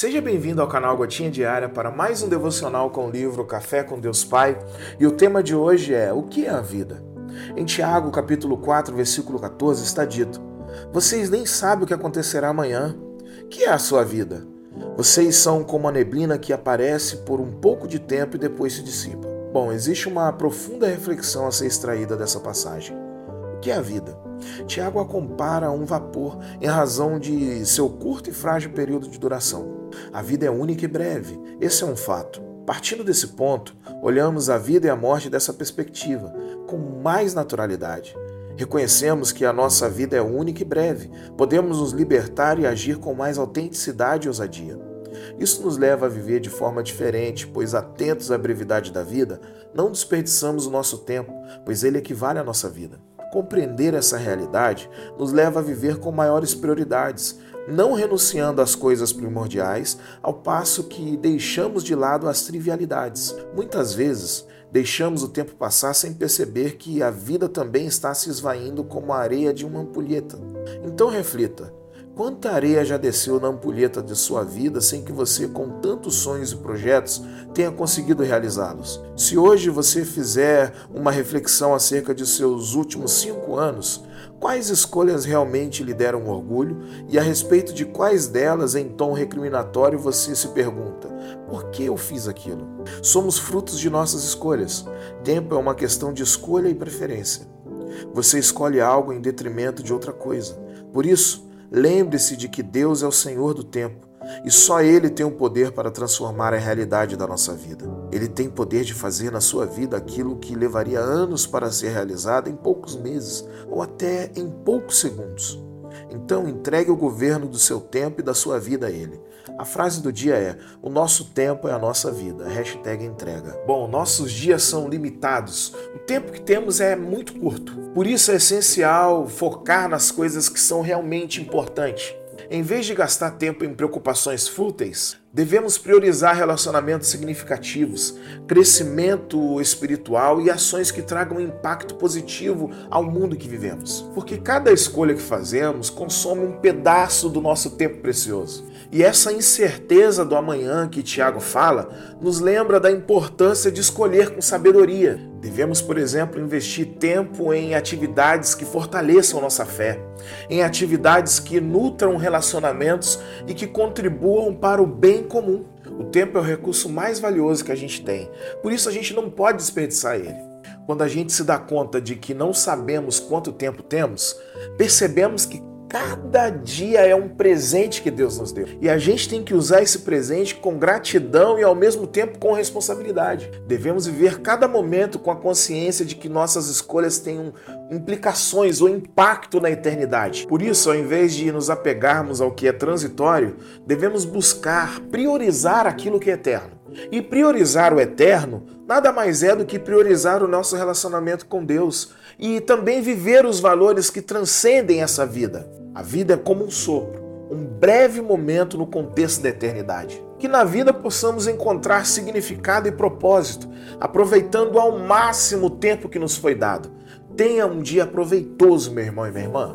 Seja bem-vindo ao canal Gotinha Diária para mais um devocional com o livro Café com Deus Pai. E o tema de hoje é: O que é a vida? Em Tiago, capítulo 4, versículo 14, está dito: Vocês nem sabem o que acontecerá amanhã. Que é a sua vida? Vocês são como a neblina que aparece por um pouco de tempo e depois se dissipa. Bom, existe uma profunda reflexão a ser extraída dessa passagem. Que é a vida? Tiago a compara a um vapor em razão de seu curto e frágil período de duração. A vida é única e breve, esse é um fato. Partindo desse ponto, olhamos a vida e a morte dessa perspectiva, com mais naturalidade. Reconhecemos que a nossa vida é única e breve, podemos nos libertar e agir com mais autenticidade e ousadia. Isso nos leva a viver de forma diferente, pois, atentos à brevidade da vida, não desperdiçamos o nosso tempo, pois ele equivale à nossa vida. Compreender essa realidade nos leva a viver com maiores prioridades, não renunciando às coisas primordiais, ao passo que deixamos de lado as trivialidades. Muitas vezes, deixamos o tempo passar sem perceber que a vida também está se esvaindo como a areia de uma ampulheta. Então reflita: Quanta areia já desceu na ampulheta de sua vida sem que você, com tantos sonhos e projetos, tenha conseguido realizá-los? Se hoje você fizer uma reflexão acerca de seus últimos cinco anos, quais escolhas realmente lhe deram orgulho e a respeito de quais delas, em tom recriminatório, você se pergunta: por que eu fiz aquilo? Somos frutos de nossas escolhas. Tempo é uma questão de escolha e preferência. Você escolhe algo em detrimento de outra coisa. Por isso, Lembre-se de que Deus é o Senhor do tempo e só Ele tem o poder para transformar a realidade da nossa vida. Ele tem poder de fazer na sua vida aquilo que levaria anos para ser realizado em poucos meses ou até em poucos segundos. Então entregue o governo do seu tempo e da sua vida a Ele. A frase do dia é: O nosso tempo é a nossa vida. Hashtag entrega. Bom, nossos dias são limitados. O tempo que temos é muito curto. Por isso é essencial focar nas coisas que são realmente importantes. Em vez de gastar tempo em preocupações fúteis, devemos priorizar relacionamentos significativos, crescimento espiritual e ações que tragam impacto positivo ao mundo que vivemos. Porque cada escolha que fazemos consome um pedaço do nosso tempo precioso. E essa incerteza do amanhã que Tiago fala nos lembra da importância de escolher com sabedoria. Devemos, por exemplo, investir tempo em atividades que fortaleçam nossa fé, em atividades que nutram relacionamentos e que contribuam para o bem comum. O tempo é o recurso mais valioso que a gente tem, por isso a gente não pode desperdiçar ele. Quando a gente se dá conta de que não sabemos quanto tempo temos, percebemos que Cada dia é um presente que Deus nos deu. E a gente tem que usar esse presente com gratidão e ao mesmo tempo com responsabilidade. Devemos viver cada momento com a consciência de que nossas escolhas têm implicações ou impacto na eternidade. Por isso, ao invés de nos apegarmos ao que é transitório, devemos buscar priorizar aquilo que é eterno. E priorizar o eterno nada mais é do que priorizar o nosso relacionamento com Deus e também viver os valores que transcendem essa vida. A vida é como um sopro, um breve momento no contexto da eternidade. Que na vida possamos encontrar significado e propósito, aproveitando ao máximo o tempo que nos foi dado. Tenha um dia proveitoso, meu irmão e minha irmã.